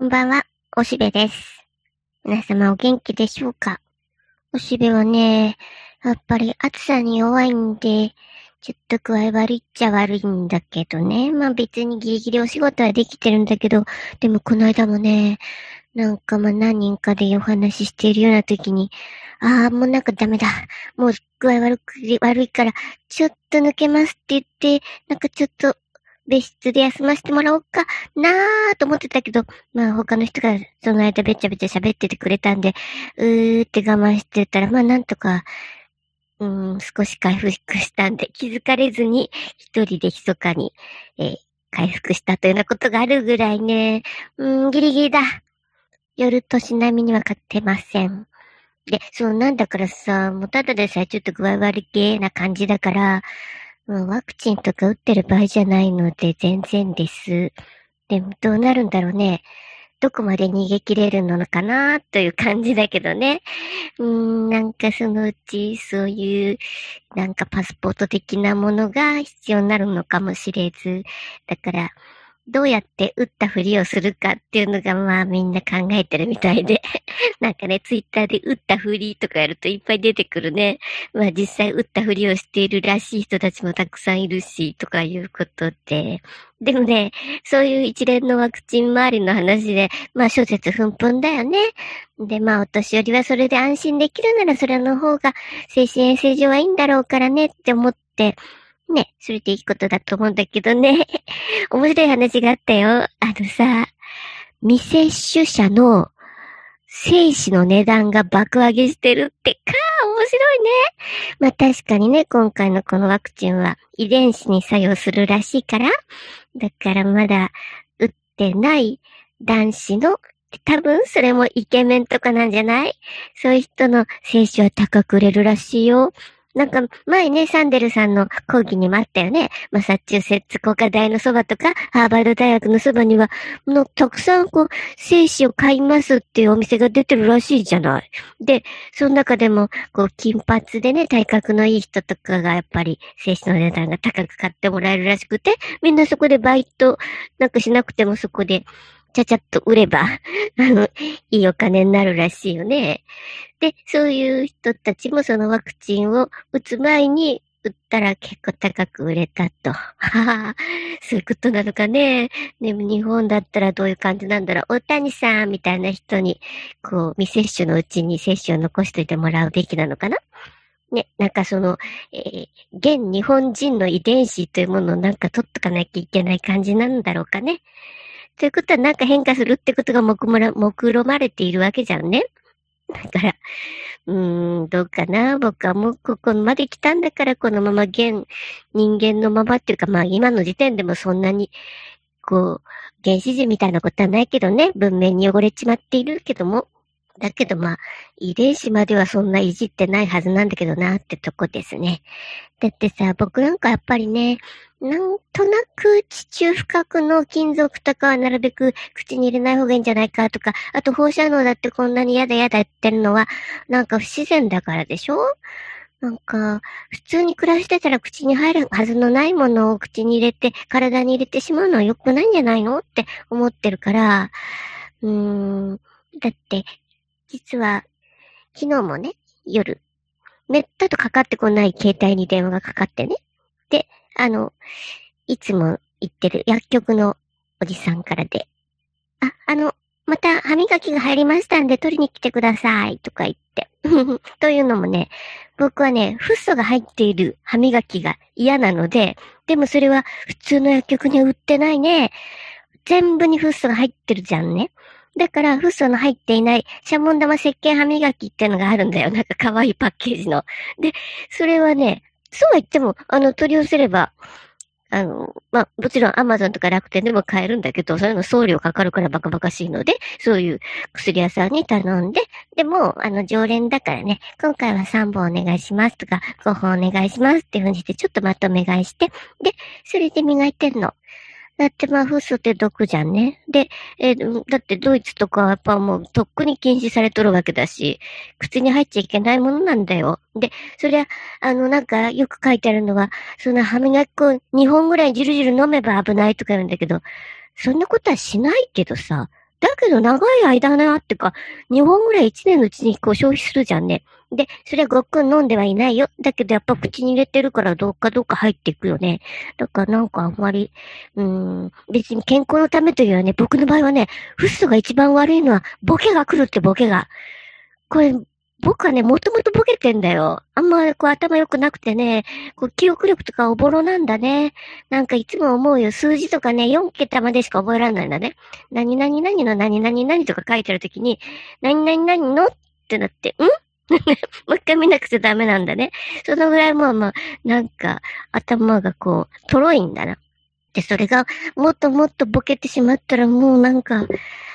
こんばんは、おしべです。皆様お元気でしょうか？おしべはね、やっぱり暑さに弱いんで、ちょっと具合悪いっちゃ悪いんだけどね。まあ別にギリギリお仕事はできてるんだけど、でもこの間もね、なんかまあ何人かでお話ししているような時に、ああ、もうなんかダメだ。もう具合悪く、悪いから、ちょっと抜けますって言って、なんかちょっと別室で休ませてもらおうかなーと思ってたけど、まあ他の人がその間べちゃべちゃ喋っててくれたんで、うーって我慢してたら、まあなんとか、うん、少し回復したんで、気づかれずに一人で密かに、えー、回復したというようなことがあるぐらいね、うん、ギリギリだ。夜としなみには勝てません。で、そうなんだからさ、もうただでさえちょっと具合悪げな感じだから、もうワクチンとか打ってる場合じゃないので全然です。でもどうなるんだろうね。どこまで逃げ切れるのかなという感じだけどね。うん、なんかそのうちそういう、なんかパスポート的なものが必要になるのかもしれず。だから、どうやって打ったふりをするかっていうのがまあみんな考えてるみたいで。なんかね、ツイッターで打ったふりとかやるといっぱい出てくるね。まあ実際打ったふりをしているらしい人たちもたくさんいるし、とかいうことで。でもね、そういう一連のワクチン周りの話で、まあ諸説奮奮だよね。で、まあお年寄りはそれで安心できるならそれの方が精神衛生上はいいんだろうからねって思って、ね、それでいいことだと思うんだけどね。面白い話があったよ。あのさ、未接種者の精子の値段が爆上げしてるってか、面白いね。まあ確かにね、今回のこのワクチンは遺伝子に作用するらしいから、だからまだ打ってない男子の多分それもイケメンとかなんじゃない？そういう人の精子は高く売れるらしいよ。なんか、前ね、サンデルさんの講義にもあったよね。マサチューセッツ工科大のそばとか、ハーバード大学のそばには、の、たくさんこう、精子を買いますっていうお店が出てるらしいじゃない。で、その中でも、こう、金髪でね、体格のいい人とかがやっぱり、精子の値段が高く買ってもらえるらしくて、みんなそこでバイトなんかしなくてもそこで、ちゃちゃっと売れば、あの、いいお金になるらしいよね。で、そういう人たちもそのワクチンを打つ前に打ったら結構高く売れたと。はは、そういうことなのかね。でも日本だったらどういう感じなんだろう。大谷さんみたいな人に、こう、未接種のうちに接種を残しといてもらうべきなのかなね、なんかその、えー、現日本人の遺伝子というものをなんか取っとかなきゃいけない感じなんだろうかね。ということはなんか変化するってことが目論まれているわけじゃんね。だから、うーん、どうかな。僕はもうここまで来たんだから、このまま現、人間のままっていうか、まあ今の時点でもそんなに、こう、原始人みたいなことはないけどね、文明に汚れちまっているけども、だけどまあ、遺伝子まではそんないじってないはずなんだけどなってとこですね。だってさ、僕なんかやっぱりね、なんとなく地中深くの金属とかはなるべく口に入れない方がいいんじゃないかとか、あと放射能だってこんなに嫌だ嫌だ言ってるのは、なんか不自然だからでしょ？なんか、普通に暮らしてたら口に入るはずのないものを口に入れて、体に入れてしまうのは良くないんじゃないの？って思ってるから、うーん、だって、実は、昨日もね、夜、めったとかかってこない携帯に電話がかかってね。で、あの、いつも行ってる薬局のおじさんからで、あ、あの、また歯磨きが入りましたんで取りに来てくださいとか言って。というのもね、僕はね、フッ素が入っている歯磨きが嫌なので、でもそれは普通の薬局には売ってないね。全部にフッ素が入ってるじゃんね。だから、フッ素の入っていないシャモン玉石鹸歯磨きってのがあるんだよ。なんか可愛いパッケージの。で、それはね、そうは言っても、あの、取り寄せれば、あの、まあ、もちろんアマゾンとか楽天でも買えるんだけど、そういうの送料かかるからバカバカしいので、そういう薬屋さんに頼んで、でも、あの、常連だからね、今回は3本お願いしますとか、5本お願いしますっていうふうにして、ちょっとまとめ買いして、で、それで磨いてんの。だってまあ、フッ素って毒じゃんね。で、えー、だってドイツとかはやっぱもうとっくに禁止されとるわけだし、口に入っちゃいけないものなんだよ。で、そりゃ、あの、なんかよく書いてあるのは、その歯磨き粉2本ぐらいじるじる飲めば危ないとか言うんだけど、そんなことはしないけどさ、だけど長い間なってか、2本ぐらい1年のうちにこう消費するじゃんね。で、それはごっくん飲んではいないよ。だけどやっぱ口に入れてるからどっかどっか入っていくよね。だからなんかあんまり、うーん、別に健康のためというよりはね、僕の場合はね、フッ素が一番悪いのは、ボケが来るってボケが。これ、僕はね、もともとボケてんだよ。あんまこう頭良くなくてね、こう記憶力とかおぼろなんだね。なんかいつも思うよ。数字とかね、4桁までしか覚えられないんだね。何々何の何々何とか書いてるときに、何々何のってなって、ん？もう一回見なくちゃダメなんだね。そのぐらいもうまあ、なんか頭がこう、とろいんだな。で、それがもっともっとボケてしまったらもうなんか、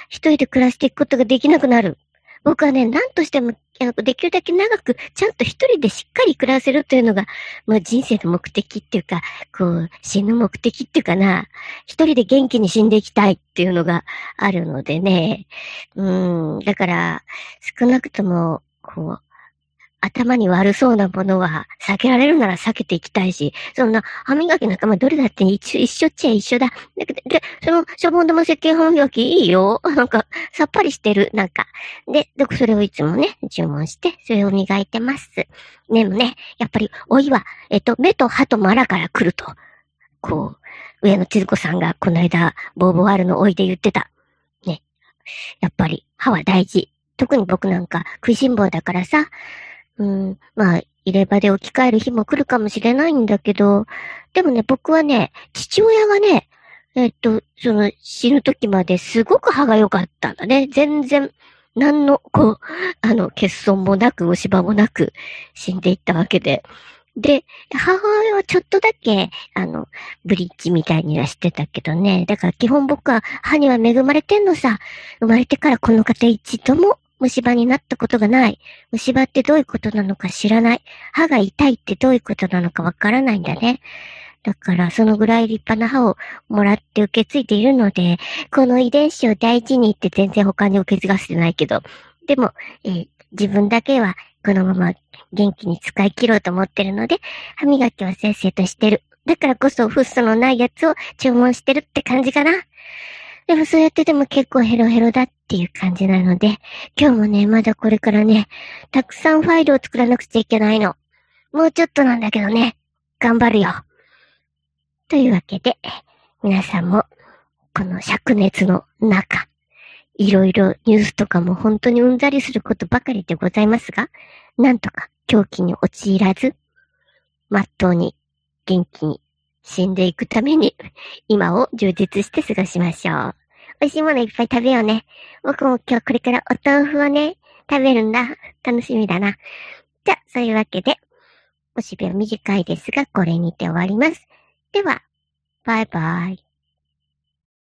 一人で暮らしていくことができなくなる。僕はね、何としても、できるだけ長く、ちゃんと一人でしっかり暮らせるというのが、まあ人生の目的っていうか、こう、死ぬ目的っていうかな、一人で元気に死んでいきたいっていうのがあるのでね、うん、だから、少なくとも、こう、頭に悪そうなものは避けられるなら避けていきたいし、そんな歯磨きなんかまあどれだって一緒、一緒っちゃ一緒だ。で、でそのシャボン玉石鹸歯磨きいいよ。なんか、さっぱりしてる。なんか。で、で、それをいつもね、注文して、それを磨いてます。でもね、やっぱり、おいは、えっと、目と歯とマラから来ると。こう、上野千鶴子さんがこの間、ボーボワールのおいで言ってた。ね。やっぱり、歯は大事。特に僕なんか食いしん坊だからさ、うん、まあ、入れ歯で置き換える日も来るかもしれないんだけど、でもね、僕はね、父親がね、えっと、その死ぬ時まですごく歯が良かったんだね。全然、何の、こう、あの、欠損もなく、虫歯もなく死んでいったわけで。で、母親はちょっとだけ、あの、ブリッジみたいにはしてたけどね。だから基本僕は歯には恵まれてんのさ。生まれてからこの方一度も虫歯になったことがない。虫歯ってどういうことなのか知らない。歯が痛いってどういうことなのかわからないんだね。だから、そのぐらい立派な歯をもらって受け継いでいるので、この遺伝子を大事にって全然他に受け継がせてないけど、でも、えー、自分だけはこのまま元気に使い切ろうと思ってるので、歯磨きはせっせとしてる。だからこそフッ素のないやつを注文してるって感じかな。でもそうやってでも結構ヘロヘロだっていう感じなので、今日もね、まだこれからね、たくさんファイルを作らなくちゃいけないの。もうちょっとなんだけどね、頑張るよ。というわけで、皆さんも、この灼熱の中、いろいろニュースとかも本当にうんざりすることばかりでございますが、なんとか狂気に陥らず、まっとうに元気に死んでいくために、今を充実して過ごしましょう。美味しいものいっぱい食べようね。僕も今日これからお豆腐をね、食べるんだ。楽しみだな。じゃあ、そういうわけで、おしべは短いですが、これにて終わります。では、バイバイ。